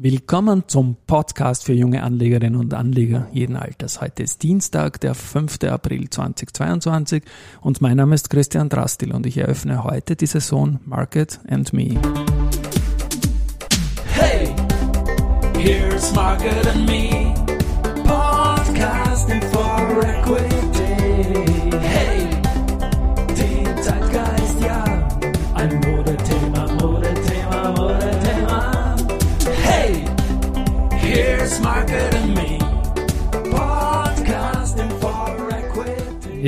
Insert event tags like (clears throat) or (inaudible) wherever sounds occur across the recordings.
Willkommen zum Podcast für junge Anlegerinnen und Anleger jeden Alters. Heute ist Dienstag, der 5. April 2022 und mein Name ist Christian Drastil und ich eröffne heute die Saison Market and Me. Hey, here's Market and Me, podcasting for equity.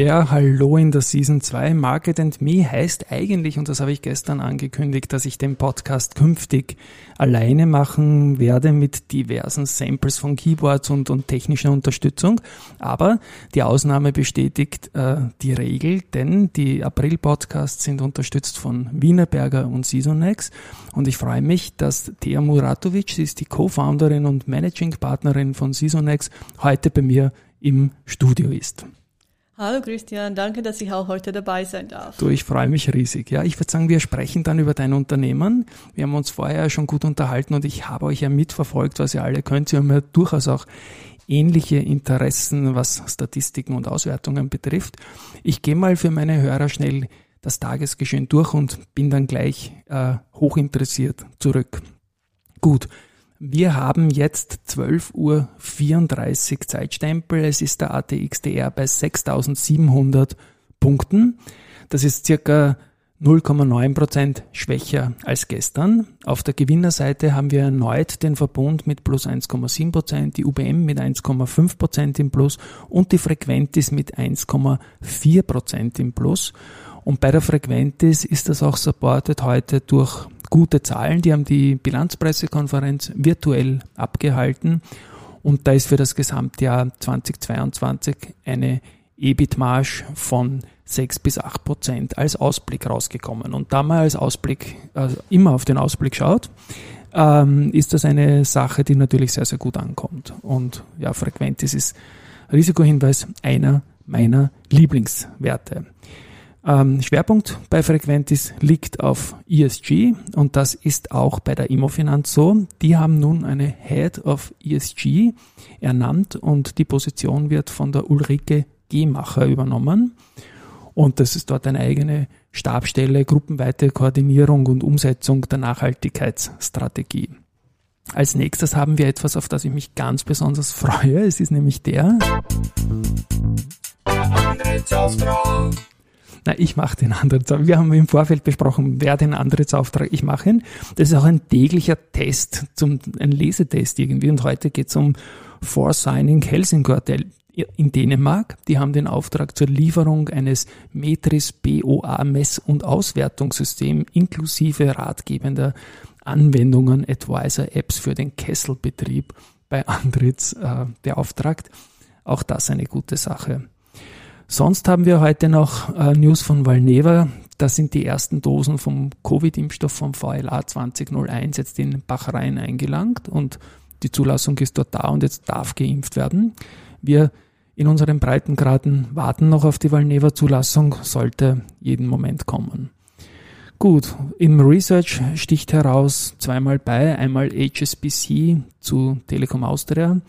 Ja, hallo in der Season 2. Market and Me heißt eigentlich, und das habe ich gestern angekündigt, dass ich den Podcast künftig alleine machen werde mit diversen Samples von Keyboards und, und technischer Unterstützung. Aber die Ausnahme bestätigt äh, die Regel, denn die April-Podcasts sind unterstützt von Wienerberger und Seasonex. Und ich freue mich, dass Thea Muratovic, sie ist die Co-Founderin und Managing Partnerin von Seasonex, heute bei mir im Studio ist. Hallo Christian, danke, dass ich auch heute dabei sein darf. Du, ich freue mich riesig. Ja, ich würde sagen, wir sprechen dann über dein Unternehmen. Wir haben uns vorher schon gut unterhalten und ich habe euch ja mitverfolgt, was ihr alle könnt. Wir haben ja durchaus auch ähnliche Interessen, was Statistiken und Auswertungen betrifft. Ich gehe mal für meine Hörer schnell das Tagesgeschehen durch und bin dann gleich äh, hochinteressiert zurück. Gut, wir haben jetzt 12.34 Uhr Zeitstempel. Es ist der ATXDR bei 6700 Punkten. Das ist circa 0,9% schwächer als gestern. Auf der Gewinnerseite haben wir erneut den Verbund mit plus 1,7%, die UBM mit 1,5% im Plus und die Frequentis mit 1,4% im Plus. Und bei der Frequentis ist das auch supported heute durch gute Zahlen. Die haben die Bilanzpressekonferenz virtuell abgehalten und da ist für das Gesamtjahr 2022 eine EBIT-Marge von 6 bis 8 Prozent als Ausblick rausgekommen. Und da man als Ausblick also immer auf den Ausblick schaut, ähm, ist das eine Sache, die natürlich sehr, sehr gut ankommt. Und ja, Frequentis ist Risikohinweis einer meiner Lieblingswerte. Ähm, Schwerpunkt bei Frequentis liegt auf ESG und das ist auch bei der Immofinanz so. Die haben nun eine Head of ESG ernannt und die Position wird von der Ulrike Gehmacher übernommen. Und das ist dort eine eigene Stabstelle, gruppenweite Koordinierung und Umsetzung der Nachhaltigkeitsstrategie. Als nächstes haben wir etwas, auf das ich mich ganz besonders freue. Es ist nämlich der na, ich mache den Antrittsauftrag. Wir haben im Vorfeld besprochen, wer den Antrittsauftrag, ich mache ihn. Das ist auch ein täglicher Test, zum, ein Lesetest irgendwie. Und heute geht es um Forsigning Helsingor in Dänemark. Die haben den Auftrag zur Lieferung eines Metris BOA Mess- und Auswertungssystem inklusive ratgebender Anwendungen, Advisor-Apps für den Kesselbetrieb bei Andritz äh, beauftragt. Auch das eine gute Sache. Sonst haben wir heute noch äh, News von Valneva. Da sind die ersten Dosen vom Covid-Impfstoff vom VLA 2001 jetzt in Bachrhein eingelangt und die Zulassung ist dort da und jetzt darf geimpft werden. Wir in unseren Breitengraden warten noch auf die Valneva-Zulassung, sollte jeden Moment kommen. Gut, im Research sticht heraus zweimal bei, einmal HSBC zu Telekom Austria.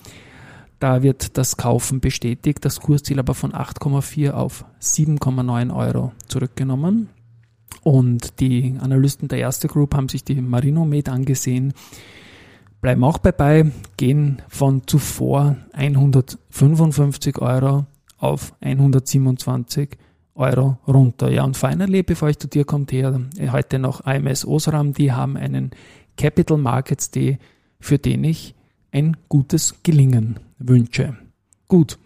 Da wird das Kaufen bestätigt, das Kursziel aber von 8,4 auf 7,9 Euro zurückgenommen. Und die Analysten der Erste Group haben sich die Marinomed angesehen, bleiben auch dabei, gehen von zuvor 155 Euro auf 127 Euro runter. Ja, und finally, bevor ich zu dir kommt, her, heute noch AMS Osram, die haben einen Capital Markets Day, für den ich ein gutes Gelingen wünsche. Gut,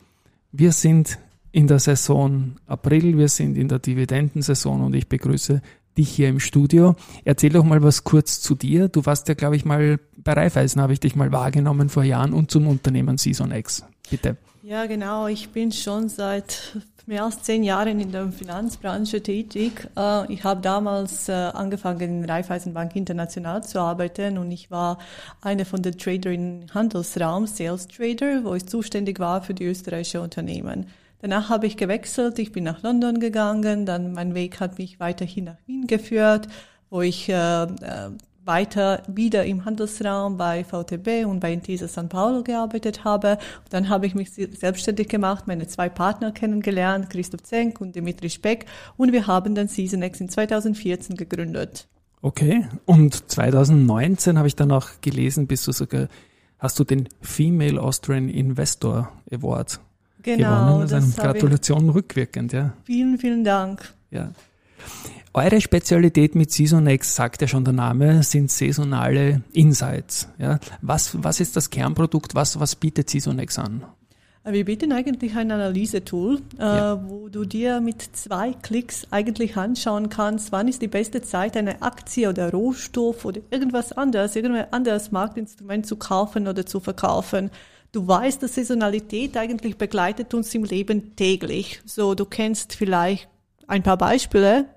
wir sind in der Saison April, wir sind in der Dividendensaison und ich begrüße dich hier im Studio. Erzähl doch mal was kurz zu dir. Du warst ja, glaube ich, mal bei Raiffeisen, habe ich dich mal wahrgenommen vor Jahren und zum Unternehmen Season X. Bitte. Ja, genau. Ich bin schon seit mehr als zehn Jahren in der Finanzbranche tätig. Äh, ich habe damals äh, angefangen, in Raiffeisenbank International zu arbeiten und ich war eine von den Trader im Handelsraum, Sales Trader, wo ich zuständig war für die österreichische Unternehmen. Danach habe ich gewechselt, ich bin nach London gegangen, dann mein Weg hat mich weiterhin nach Wien geführt, wo ich äh, weiter wieder im Handelsraum bei VTB und bei Intesa San Paulo gearbeitet habe. dann habe ich mich selbstständig gemacht, meine zwei Partner kennengelernt, Christoph Zenk und Dimitri Speck. Und wir haben dann SeasonX in 2014 gegründet. Okay. Und 2019 habe ich dann auch gelesen, bist du sogar, hast du den Female Austrian Investor Award genau, gewonnen. Also Gratulation rückwirkend, ja. Vielen, vielen Dank. Ja. Eure Spezialität mit Seasonex, sagt ja schon der Name, sind saisonale Insights. Ja? Was, was ist das Kernprodukt? Was, was bietet Seasonex an? Wir bieten eigentlich ein Analyse-Tool, äh, ja. wo du dir mit zwei Klicks eigentlich anschauen kannst, wann ist die beste Zeit, eine Aktie oder Rohstoff oder irgendwas anderes, irgendein anderes Marktinstrument zu kaufen oder zu verkaufen. Du weißt, dass Saisonalität eigentlich begleitet uns im Leben täglich. So, du kennst vielleicht ein paar Beispiele,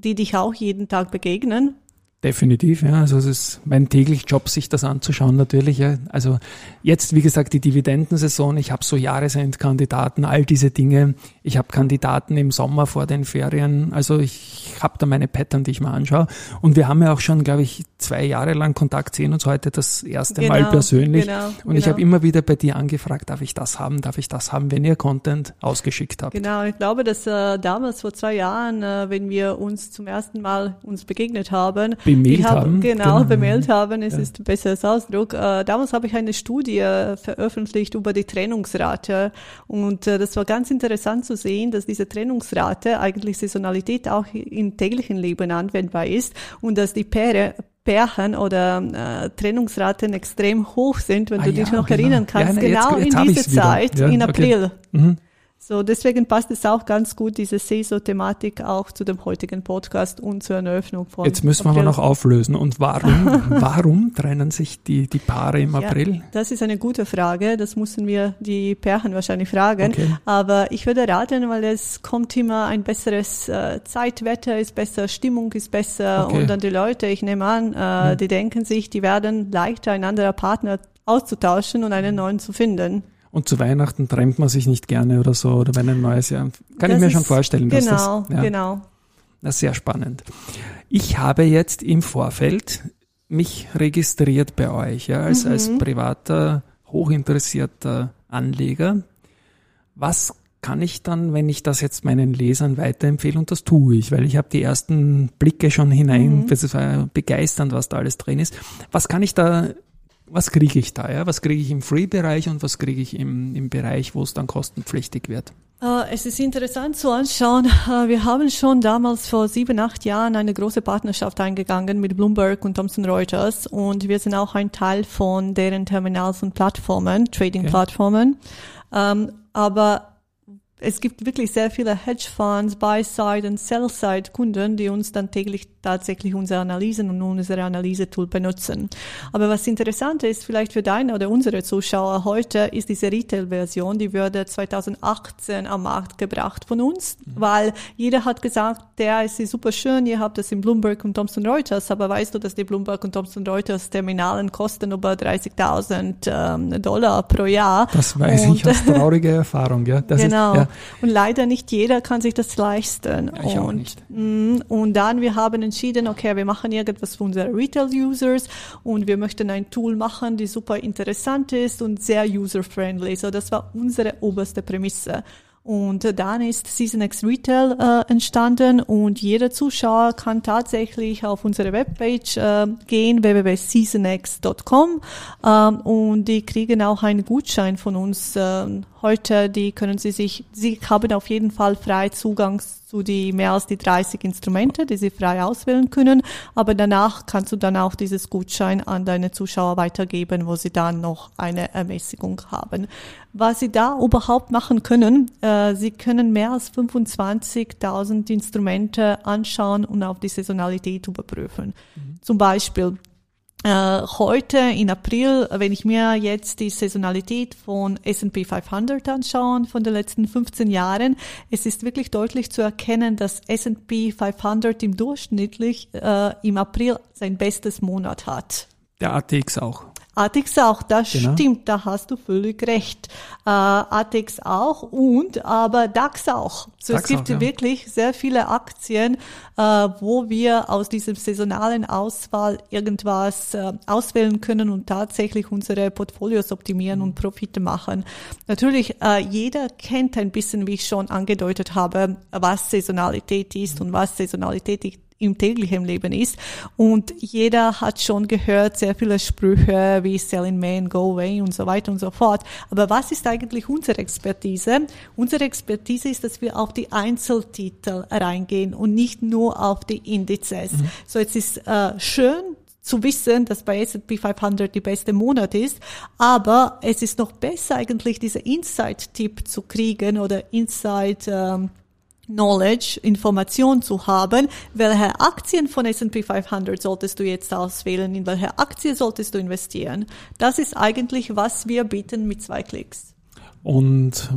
die dich auch jeden Tag begegnen. Definitiv, ja. Also es ist mein täglich Job, sich das anzuschauen natürlich. Ja. Also jetzt, wie gesagt, die Dividendensaison. Ich habe so Jahresendkandidaten, all diese Dinge. Ich habe Kandidaten im Sommer vor den Ferien. Also ich habe da meine Pattern, die ich mir anschaue. Und wir haben ja auch schon, glaube ich, zwei Jahre lang Kontakt, sehen uns heute das erste genau, Mal persönlich. Genau, und genau. ich habe immer wieder bei dir angefragt, darf ich das haben, darf ich das haben, wenn ihr Content ausgeschickt habt. Genau, ich glaube, dass äh, damals vor zwei Jahren, äh, wenn wir uns zum ersten Mal uns begegnet haben, bemailt hab, haben. Genau, genau. bemailt haben, es ja. ist ein besseres Ausdruck. Äh, damals habe ich eine Studie veröffentlicht über die Trennungsrate und äh, das war ganz interessant zu sehen, dass diese Trennungsrate eigentlich Saisonalität auch im täglichen Leben anwendbar ist und dass die Paare Pärchen oder äh, Trennungsraten extrem hoch sind, wenn ah, du dich noch genau. erinnern kannst, ja, genau jetzt, jetzt in dieser Zeit, ja, in April. Okay. Mhm. So, deswegen passt es auch ganz gut, diese CESO-Thematik auch zu dem heutigen Podcast und zur Eröffnung von. Jetzt müssen wir aber noch auflösen. Und warum, (laughs) warum trennen sich die, die Paare im April? Ja, das ist eine gute Frage. Das müssen wir die Pärchen wahrscheinlich fragen. Okay. Aber ich würde raten, weil es kommt immer ein besseres äh, Zeitwetter, ist besser, Stimmung ist besser okay. und dann die Leute, ich nehme an, äh, mhm. die denken sich, die werden leichter ein anderer Partner auszutauschen und einen neuen zu finden. Und zu Weihnachten trennt man sich nicht gerne oder so, oder wenn ein neues Jahr. Kann das ich mir schon vorstellen, dass genau, das. Ja, genau. Das ist sehr spannend. Ich habe jetzt im Vorfeld mich registriert bei euch, ja, als, mhm. als privater, hochinteressierter Anleger. Was kann ich dann, wenn ich das jetzt meinen Lesern weiterempfehle, und das tue ich, weil ich habe die ersten Blicke schon hinein, mhm. das war begeisternd, was da alles drin ist. Was kann ich da was kriege ich da? Ja? Was kriege ich im Free-Bereich und was kriege ich im, im Bereich, wo es dann kostenpflichtig wird? Äh, es ist interessant zu anschauen. (laughs) Äh, wir haben schon damals vor sieben, acht Jahren eine große Partnerschaft eingegangen mit Bloomberg und Thomson Reuters und wir sind auch ein Teil von deren Terminals und Plattformen, Trading-Plattformen. Okay. Ähm, aber es gibt wirklich sehr viele Hedgefonds, Buy-Side und Sell-Side-Kunden, die uns dann täglich tatsächlich unsere Analysen und unsere Analysetool benutzen. Aber was interessant ist, vielleicht für deine oder unsere Zuschauer heute, ist diese Retail-Version, die wurde 2018 am Markt gebracht von uns, mhm. weil jeder hat gesagt, der ist super schön, ihr habt das in Bloomberg und Thomson Reuters, aber weißt du, dass die Bloomberg und Thomson Reuters Terminalen kosten über 30.000 ähm, Dollar pro Jahr? Das weiß und, ich aus trauriger Erfahrung, ja. Das genau. Ist, ja. Und leider nicht jeder kann sich das leisten. Ich und, auch nicht. Mm, und dann, wir haben entschieden, okay, wir machen irgendwas für unsere Retail-Users und wir möchten ein Tool machen, die super interessant ist und sehr user-friendly. So, das war unsere oberste Prämisse. Und dann ist SeasonX Retail äh, entstanden und jeder Zuschauer kann tatsächlich auf unsere Webpage äh, gehen, www.seasonx.com ähm, und die kriegen auch einen Gutschein von uns äh, heute. Die können sie sich, sie haben auf jeden Fall frei Zugang zu die mehr als die 30 Instrumente, die sie frei auswählen können. Aber danach kannst du dann auch dieses Gutschein an deine Zuschauer weitergeben, wo sie dann noch eine Ermäßigung haben. Was sie da überhaupt machen können, äh, sie können mehr als 25.000 Instrumente anschauen und auf die Saisonalität überprüfen. Mhm. Zum Beispiel heute in April, wenn ich mir jetzt die Saisonalität von S&P 500 anschaue, von den letzten 15 Jahren, es ist wirklich deutlich zu erkennen, dass S&P 500 im durchschnittlich äh, im April sein bestes Monat hat. Der ATX auch. ATX auch, das genau. stimmt, da hast du völlig recht. Äh, ATX auch und aber DAX auch. So DAX es gibt auch, ja. wirklich sehr viele Aktien, äh, wo wir aus diesem saisonalen Auswahl irgendwas äh, auswählen können und tatsächlich unsere Portfolios optimieren und Profite machen. Natürlich, äh, jeder kennt ein bisschen, wie ich schon angedeutet habe, was Saisonalität ist und was Saisonalität im täglichen Leben ist. Und jeder hat schon gehört sehr viele Sprüche wie Sell in May and Go Away und so weiter und so fort. Aber was ist eigentlich unsere Expertise? Unsere Expertise ist, dass wir auf die Einzeltitel reingehen und nicht nur auf die Indizes. Mhm. So, jetzt ist äh, schön zu wissen, dass bei S&P 500 die beste Monat ist, aber es ist noch besser eigentlich diese Insight-Tipp zu kriegen oder Insight ähm, Knowledge, Information zu haben, welche Aktien von S&P 500 solltest du jetzt auswählen, in welche Aktie solltest du investieren. Das ist eigentlich, was wir bieten mit zwei Klicks. Und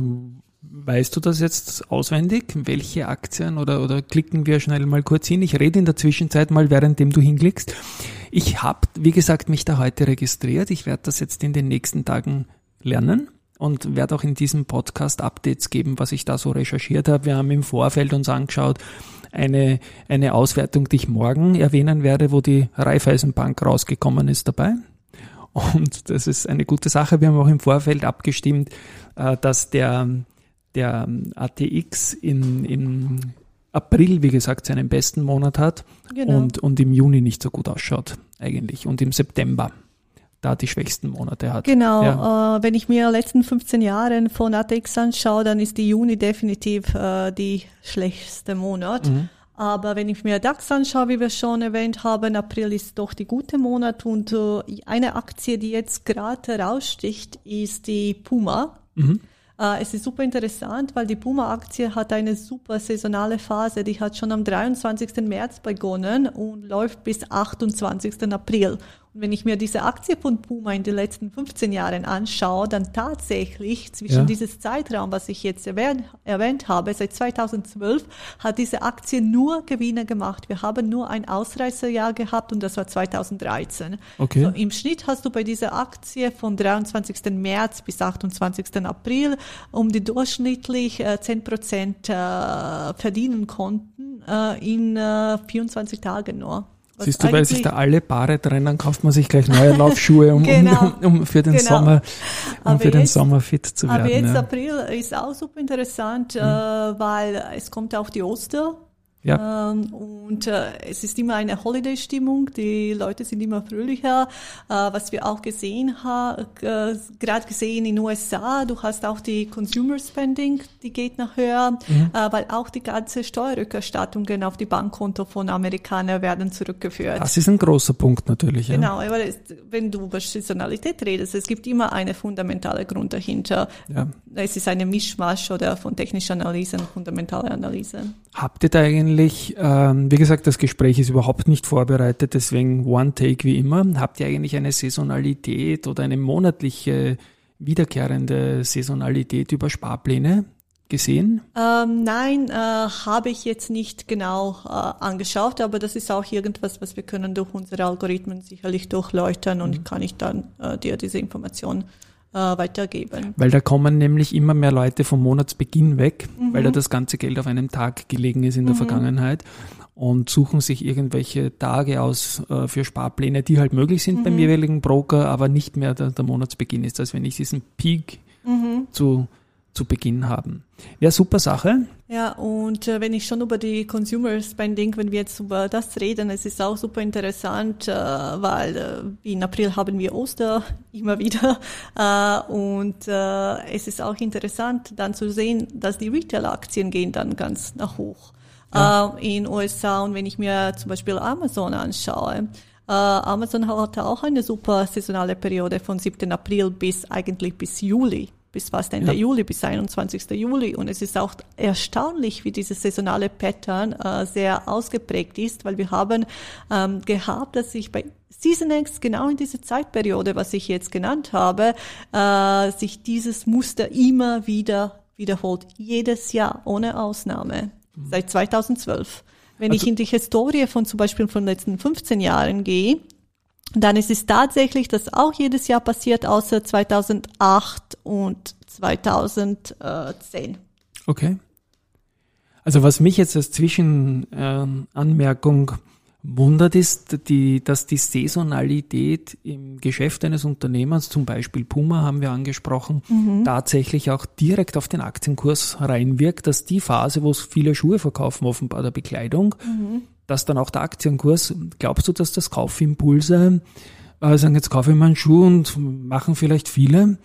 weißt du das jetzt auswendig? Welche Aktien oder, oder klicken wir schnell mal kurz hin? Ich rede in der Zwischenzeit mal, währenddem du hinklickst. Ich habe, wie gesagt, mich da heute registriert. Ich werde das jetzt in den nächsten Tagen lernen und werde auch in diesem Podcast Updates geben, was ich da so recherchiert habe. Wir haben im Vorfeld uns angeschaut, eine, eine Auswertung, die ich morgen erwähnen werde, wo die Raiffeisenbank rausgekommen ist dabei. Und das ist eine gute Sache. Wir haben auch im Vorfeld abgestimmt, äh, dass der, der ATX in, in April, wie gesagt, seinen besten Monat hat genau. und, und im Juni nicht so gut ausschaut eigentlich und im September da die schwächsten Monate hat. Genau, ja. äh, wenn ich mir letzten 15 Jahre von ATX anschaue, dann ist die Juni definitiv äh, die schlechteste Monat. Mhm. Aber wenn ich mir DAX anschaue, wie wir schon erwähnt haben, April ist doch die gute Monat und äh, eine Aktie, die jetzt gerade raussticht, ist die Puma. Mhm. Äh, es ist super interessant, weil die Puma-Aktie hat eine super saisonale Phase. Die hat schon am 23. März begonnen und läuft bis 28. April. Wenn ich mir diese Aktie von Puma in den letzten 15 Jahren anschaue, dann tatsächlich zwischen ja. dieses Zeitraum, was ich jetzt erwähnt, erwähnt habe, seit 2012 hat diese Aktie nur Gewinne gemacht. Wir haben nur ein Ausreißerjahr gehabt und das war 2013. Okay. So, Im Schnitt hast du bei dieser Aktie von 23. März bis 28. April um die durchschnittlich äh, 10 Prozent äh, verdienen konnten äh, in äh, 24 Tagen nur. Siehst du, weil sich da alle Paare trennen, kauft man sich gleich neue (laughs) Laufschuhe, um, genau. um, um, für den genau. Sommer, um für jetzt, den Sommer fit zu werden. Aber jetzt ja. April ist auch super interessant, mhm. äh, weil es kommt auf die Oster ja. Ähm, und äh, es ist immer eine Holiday-Stimmung, die Leute sind immer fröhlicher. Äh, was wir auch gesehen haben, äh, gerade gesehen in den USA, du hast auch die Consumer Spending, die geht nach höher, mhm. äh, weil auch die ganze Steuerrückerstattungen auf die Bankkonto von Amerikanern werden zurückgeführt. Das ist ein großer Punkt natürlich. Ja. Genau, aber es, wenn du über Saisonalität redest, es gibt immer eine fundamentale Grund dahinter. Ja. Es ist eine Mischmasch oder von technischer Analyse und fundamentale Analyse. Habt ihr da eigentlich, ähm, wie gesagt, das Gespräch ist überhaupt nicht vorbereitet, deswegen One Take wie immer. Habt ihr eigentlich eine Saisonalität oder eine monatliche wiederkehrende Saisonalität über Sparpläne gesehen? Ähm, nein, äh, habe ich jetzt nicht genau äh, angeschaut, aber das ist auch irgendwas, was wir können durch unsere Algorithmen sicherlich durchleuchten und mhm. kann ich dann äh, dir diese Information äh, weitergeben. Weil da kommen nämlich immer mehr Leute vom Monatsbeginn weg, mhm. weil da das ganze Geld auf einem Tag gelegen ist in der mhm. Vergangenheit und suchen sich irgendwelche Tage aus äh, für Sparpläne, die halt möglich sind mhm. beim jeweiligen Broker, aber nicht mehr der, der Monatsbeginn ist. Also wenn ich diesen Peak mhm. zu zu Beginn haben. Ja, super Sache. Ja, und äh, wenn ich schon über die Consumer Spending, wenn wir jetzt über das reden, es ist auch super interessant, äh, weil äh, in April haben wir Oster (laughs) immer wieder äh, und äh, es ist auch interessant dann zu sehen, dass die Retail-Aktien gehen dann ganz nach hoch ja. Äh, in USA und wenn ich mir zum Beispiel Amazon anschaue, Amazon hat auch eine super saisonale Periode von 7. April bis eigentlich bis Juli bis fast Ende ja. Juli, bis 21. Juli. Und es ist auch erstaunlich, wie dieses saisonale Pattern äh, sehr ausgeprägt ist, weil wir haben ähm, gehabt, dass sich bei SeasonX genau in dieser Zeitperiode, was ich jetzt genannt habe, äh, sich dieses Muster immer wieder wiederholt. Jedes Jahr, ohne Ausnahme. Mhm. Seit 2012. Wenn also, ich in die Historie von zum Beispiel von den letzten 15 Jahren gehe, Dann ist es tatsächlich, dass auch jedes Jahr passiert, außer 2008 und 2010. Okay. Also was mich jetzt als Zwischenanmerkung wundert ist, die, dass die Saisonalität im Geschäft eines Unternehmens, zum Beispiel Puma haben wir angesprochen, mhm. tatsächlich auch direkt auf den Aktienkurs reinwirkt, dass die Phase, wo es viele Schuhe verkaufen, offenbar der Bekleidung, mhm. dass dann auch der Aktienkurs, glaubst du, dass das Kaufimpulse äh, sagen, jetzt kaufe ich mal einen Schuh und machen vielleicht viele,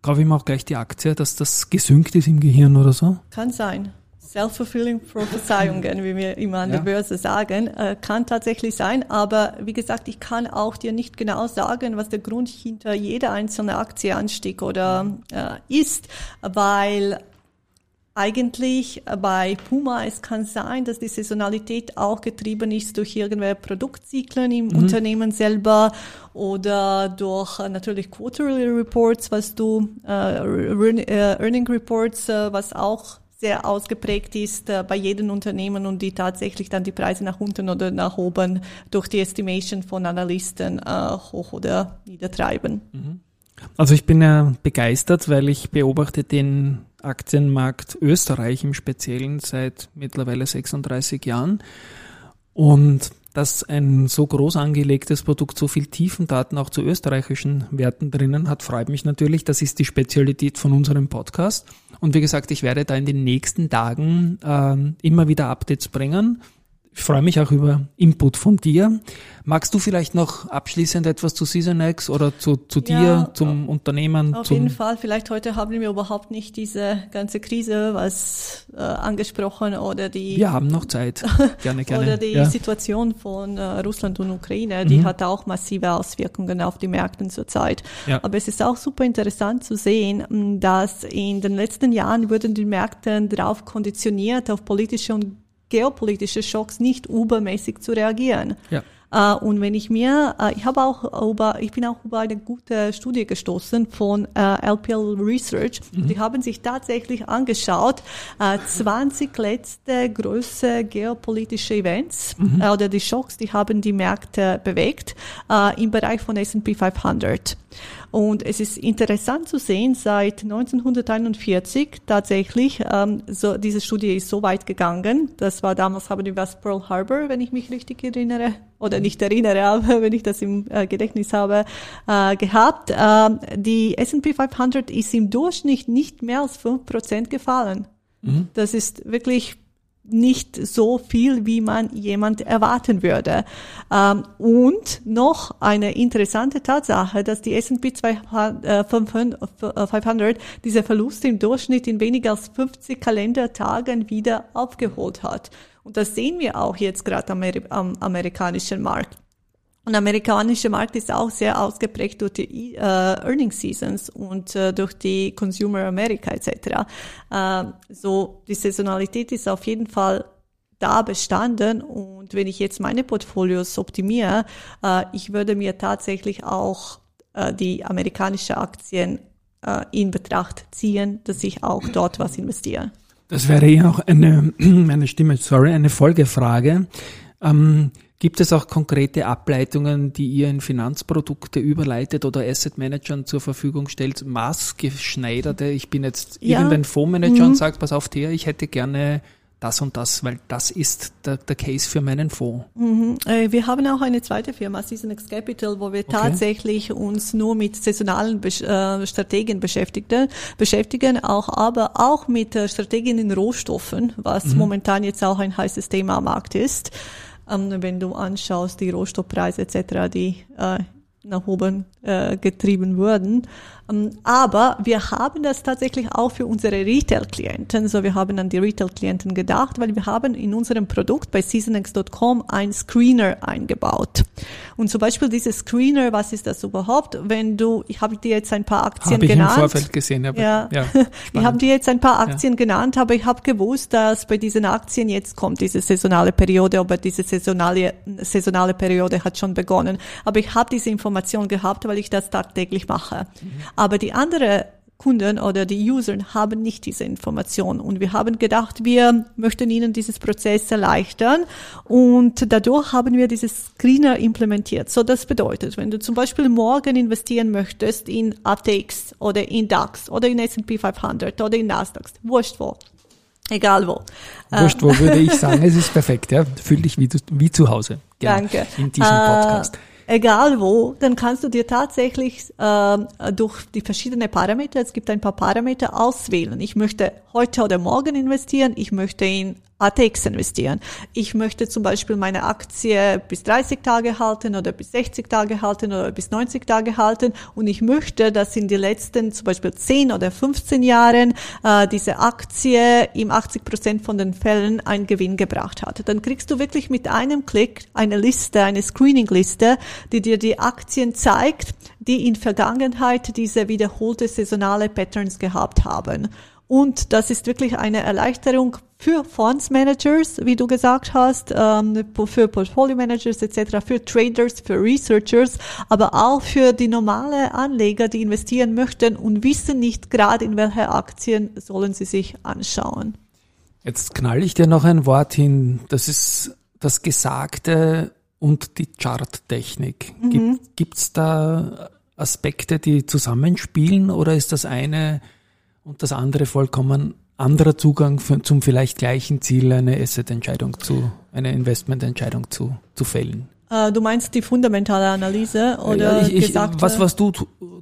kaufe ich mir auch gleich die Aktie, dass das gesünkt ist im Gehirn oder so? Kann sein. Self-fulfilling Prophezeiungen, wie wir immer an ja. der Börse sagen, äh, kann tatsächlich sein. Aber wie gesagt, ich kann auch dir nicht genau sagen, was der Grund hinter jeder einzelnen Aktieanstieg oder äh, ist, weil eigentlich bei Puma, es kann sein, dass die Saisonalität auch getrieben ist durch irgendwelche Produktzyklen im mhm. Unternehmen selber oder durch äh, natürlich Quarterly Reports, was du, äh, äh Earning Reports, äh, was auch sehr ausgeprägt ist äh, bei jedem Unternehmen und die tatsächlich dann die Preise nach unten oder nach oben durch die Estimation von Analysten äh, hoch oder niedertreiben. Mhm. Also ich bin ja begeistert, weil ich beobachte den Aktienmarkt Österreich im Speziellen seit mittlerweile 36 Jahren und dass ein so groß angelegtes Produkt so viel Tiefendaten auch zu österreichischen Werten drinnen hat, freut mich natürlich. Das ist die Spezialität von unserem Podcast. Und wie gesagt, ich werde da in den nächsten Tagen äh, immer wieder Updates bringen. Ich freue mich auch über Input von dir. Magst du vielleicht noch abschließend etwas zu Seasonex oder zu, zu dir, ja, zum Unternehmen? Auf zum jeden Fall. Vielleicht heute haben wir überhaupt nicht diese ganze Krise was äh, angesprochen oder die. Wir haben noch Zeit. (laughs) Gerne, gerne. oder die ja. Situation von äh, Russland und Ukraine, die mhm. hat auch massive Auswirkungen auf die Märkte zurzeit. Ja. Aber es ist auch super interessant zu sehen, dass in den letzten Jahren wurden die Märkte darauf konditioniert, auf politische und geopolitische Schocks nicht übermäßig zu reagieren. Ja. Uh, und wenn ich mir, uh, ich habe auch über, ich bin auch über eine gute Studie gestoßen von uh, äh, LPL Research. Mhm. Die haben sich tatsächlich angeschaut, 20 letzte größte geopolitische Events mhm. oder die Schocks, die haben die Märkte bewegt im Bereich von S&P 500. Und es ist interessant zu sehen, seit 1941 tatsächlich, ähm, so, diese Studie ist so weit gegangen. Das war damals, haben wir was Pearl Harbor, wenn ich mich richtig erinnere, oder nicht erinnere, (laughs) aber wenn ich das im äh, Gedächtnis habe, äh, gehabt. Ähm, die S&P 500 ist im Durchschnitt nicht mehr als fünf Prozent gefallen. Mhm. Das ist wirklich nicht so viel, wie man jemand erwarten würde. Ähm, und noch eine interessante Tatsache, dass die S&P 500 diese Verluste im Durchschnitt in weniger als 50 Kalendertagen wieder aufgeholt hat. Und das sehen wir auch jetzt gerade am, am amerikanischen Markt. Und der amerikanische Markt ist auch sehr ausgeprägt durch die äh, Earning Seasons und äh, durch die Consumer America etc. Äh, so die Saisonalität ist auf jeden Fall da bestanden und wenn ich jetzt meine Portfolios optimiere, äh, ich würde mir tatsächlich auch äh, die amerikanische Aktien äh, in Betracht ziehen, dass ich auch dort was investiere. Das wäre ja auch eine, (clears throat) eine Stimme, sorry, eine Folgefrage. Ähm, Gibt es auch konkrete Ableitungen, die ihr in Finanzprodukte überleitet oder Asset Managern zur Verfügung stellt? Maßgeschneiderte, ich bin jetzt ja. irgendein Fondsmanager mhm. und sagt, pass auf, der, ich hätte gerne das und das, weil das ist der, der Case für meinen Fonds. Mhm. Äh, wir haben auch eine zweite Firma, Seasonex Capital, wo wir okay. tatsächlich uns nur mit saisonalen Be äh, Strategien beschäftigen, beschäftigen, auch aber auch mit äh, Strategien in Rohstoffen, was mhm. momentan jetzt auch ein heißes Thema am Markt ist ähm, wenn du anschaust, die Rohstoffpreise etc., die äh, nach oben äh, getrieben wurden. Ähm, aber wir haben das tatsächlich auch für unsere Retail-Klienten. So, wir haben an die Retail-Klienten gedacht, weil wir haben in unserem Produkt bei seasonx.com ein Screener eingebaut. Und zum Beispiel dieses Screener, was ist das überhaupt? Wenn du, ich habe dir jetzt ein paar Aktien hab ich genannt. Im Vorfeld gesehen, aber, ja. ja (laughs) ich habe dir jetzt ein paar Aktien ja. genannt, aber ich habe gewusst, dass bei diesen Aktien jetzt kommt diese saisonale Periode, aber diese saisonale, saisonale Periode hat schon begonnen. Aber ich habe diese Information gehabt, weil ich das tagtäglich mache. Mhm. Aber die andere Kunden oder die User haben nicht diese Information. Und wir haben gedacht, wir möchten ihnen dieses Prozess erleichtern. Und dadurch haben wir dieses Screener implementiert. So das bedeutet, wenn du zum Beispiel morgen investieren möchtest in ATX oder in DAX oder in S&P 500 oder in Nasdaq, wurscht wo. Egal wo. Wurscht wo würde ich sagen, es ist perfekt, ja. Fühl dich wie, wie zu Hause. Genau, Danke. In diesem Podcast. Äh, egal wo, dann kannst du dir tatsächlich äh, durch die verschiedenen Parameter, es gibt ein paar Parameter, auswählen. Ich möchte heute oder morgen investieren, ich möchte in ATX investieren. Ich möchte zum Beispiel meine Aktie bis 30 Tage halten oder bis 60 Tage halten oder bis 90 Tage halten und ich möchte, dass in den letzten zum Beispiel 10 oder 15 Jahren äh, diese Aktie im 80 Prozent von den Fällen einen Gewinn gebracht hat. Dann kriegst du wirklich mit einem Klick eine Liste, eine Screening-Liste, die dir die Aktien zeigt, die in Vergangenheit diese wiederholte saisonale Patterns gehabt haben. Und das ist wirklich eine Erleichterung für Fondsmanagers, wie du gesagt hast, ähm, für Portfolio Managers etc., für Traders, für Researchers, aber auch für die normale Anleger, die investieren möchten und wissen nicht gerade, in welche Aktien sollen sie sich anschauen. Jetzt knall ich dir noch ein Wort hin. Das ist das Gesagte und die Charttechnik. Mhm. Gibt es da Aspekte, die zusammenspielen oder ist das eine und das andere vollkommen anderer Zugang für, zum vielleicht gleichen Ziel, eine Asset-Entscheidung zu, eine Investment-Entscheidung zu, zu fällen. Äh, du meinst die fundamentale Analyse oder ich, ich, was was du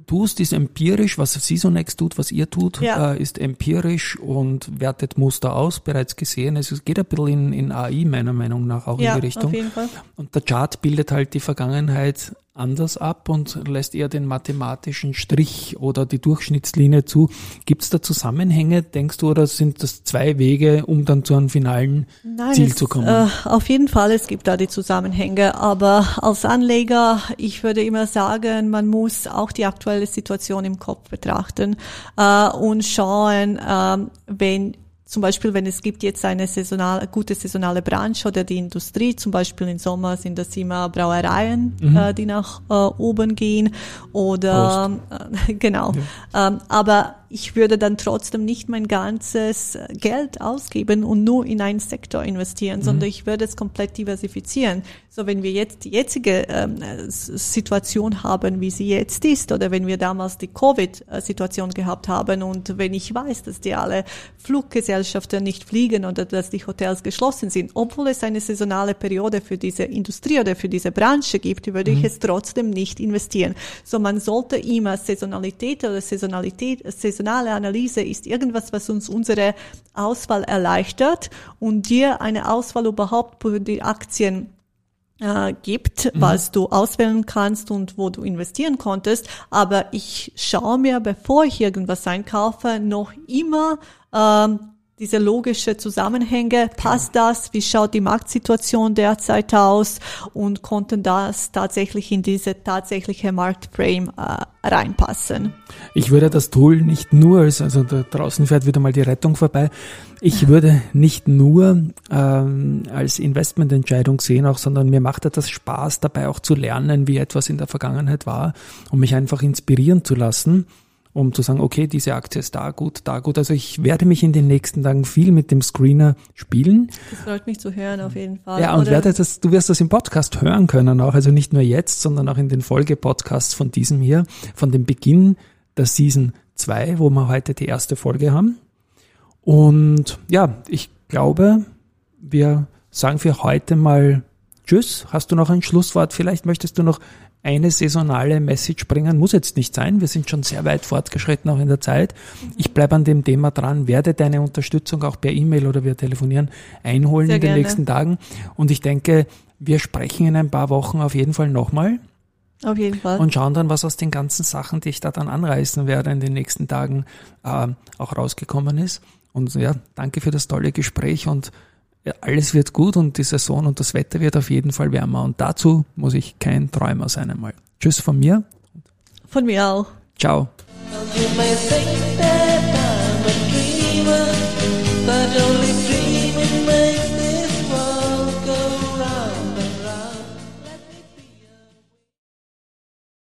tust, ist empirisch. Was Seasonex tut, was ihr tut, ja. äh, ist empirisch und wertet Muster aus. Bereits gesehen. Es geht ein bisschen in, in AI meiner Meinung nach auch ja, in die Richtung. Auf jeden Fall. Und der Chart bildet halt die Vergangenheit anders ab und lässt eher den mathematischen Strich oder die Durchschnittslinie zu. Gibt es da Zusammenhänge, denkst du, oder sind das zwei Wege, um dann zu einem finalen Nein, Ziel es, zu kommen? Äh, auf jeden Fall, es gibt da die Zusammenhänge, aber als Anleger, ich würde immer sagen, man muss auch die aktuelle Situation im Kopf betrachten äh, und schauen, äh, wenn zum Beispiel, wenn es gibt jetzt eine saisonale, gute saisonale Branche oder die Industrie, zum Beispiel im Sommer sind das immer Brauereien, mhm. äh, die nach äh, oben gehen oder äh, (laughs) genau. Ja. Ähm, aber ich würde dann trotzdem nicht mein ganzes Geld ausgeben und nur in einen Sektor investieren, mhm. sondern ich würde es komplett diversifizieren. So, wenn wir jetzt die jetzige ähm, Situation haben, wie sie jetzt ist, oder wenn wir damals die Covid-Situation gehabt haben und wenn ich weiß, dass die alle Fluggesellschaften nicht fliegen oder dass die Hotels geschlossen sind, obwohl es eine saisonale Periode für diese Industrie oder für diese Branche gibt, würde mhm. ich es trotzdem nicht investieren. So, man sollte immer Saisonalität oder Saisonalität, saisonale Analyse ist irgendwas, was uns unsere Auswahl erleichtert und dir eine Auswahl überhaupt für die Aktien äh, gibt, mhm. was du auswählen kannst und wo du investieren konntest. Aber ich schaue mir, bevor ich irgendwas einkaufe, noch immer ähm, diese logische Zusammenhänge, passt das, wie schaut die Marktsituation derzeit aus? Und konnten das tatsächlich in diese tatsächliche Marktframe äh, reinpassen. Ich würde das Tool nicht nur, als, also da draußen fährt wieder mal die Rettung vorbei, ich (laughs) würde nicht nur ähm, als Investmententscheidung sehen, auch, sondern mir macht das Spaß dabei auch zu lernen, wie etwas in der Vergangenheit war, um mich einfach inspirieren zu lassen um zu sagen, okay, diese Aktie ist da gut, da gut. Also ich werde mich in den nächsten Tagen viel mit dem Screener spielen. Das freut mich zu hören, auf jeden Fall. Ja, und werde das, du wirst das im Podcast hören können auch, also nicht nur jetzt, sondern auch in den Folgepodcasts von diesem hier, von dem Beginn der Season 2, wo wir heute die erste Folge haben. Und ja, ich glaube, wir sagen für heute mal Tschüss. Hast du noch ein Schlusswort? Vielleicht möchtest du noch eine saisonale Message bringen. Muss jetzt nicht sein. Wir sind schon sehr weit fortgeschritten auch in der Zeit. Ich bleibe an dem Thema dran, werde deine Unterstützung auch per E-Mail oder wir telefonieren einholen sehr in den gerne. nächsten Tagen. Und ich denke, wir sprechen in ein paar Wochen auf jeden Fall nochmal. Auf jeden Fall. Und schauen dann, was aus den ganzen Sachen, die ich da dann anreißen werde in den nächsten Tagen, äh, auch rausgekommen ist. Und ja, danke für das tolle Gespräch und alles wird gut und die Saison und das Wetter wird auf jeden Fall wärmer. Und dazu muss ich kein Träumer sein einmal. Tschüss von mir. Von mir auch. Ciao.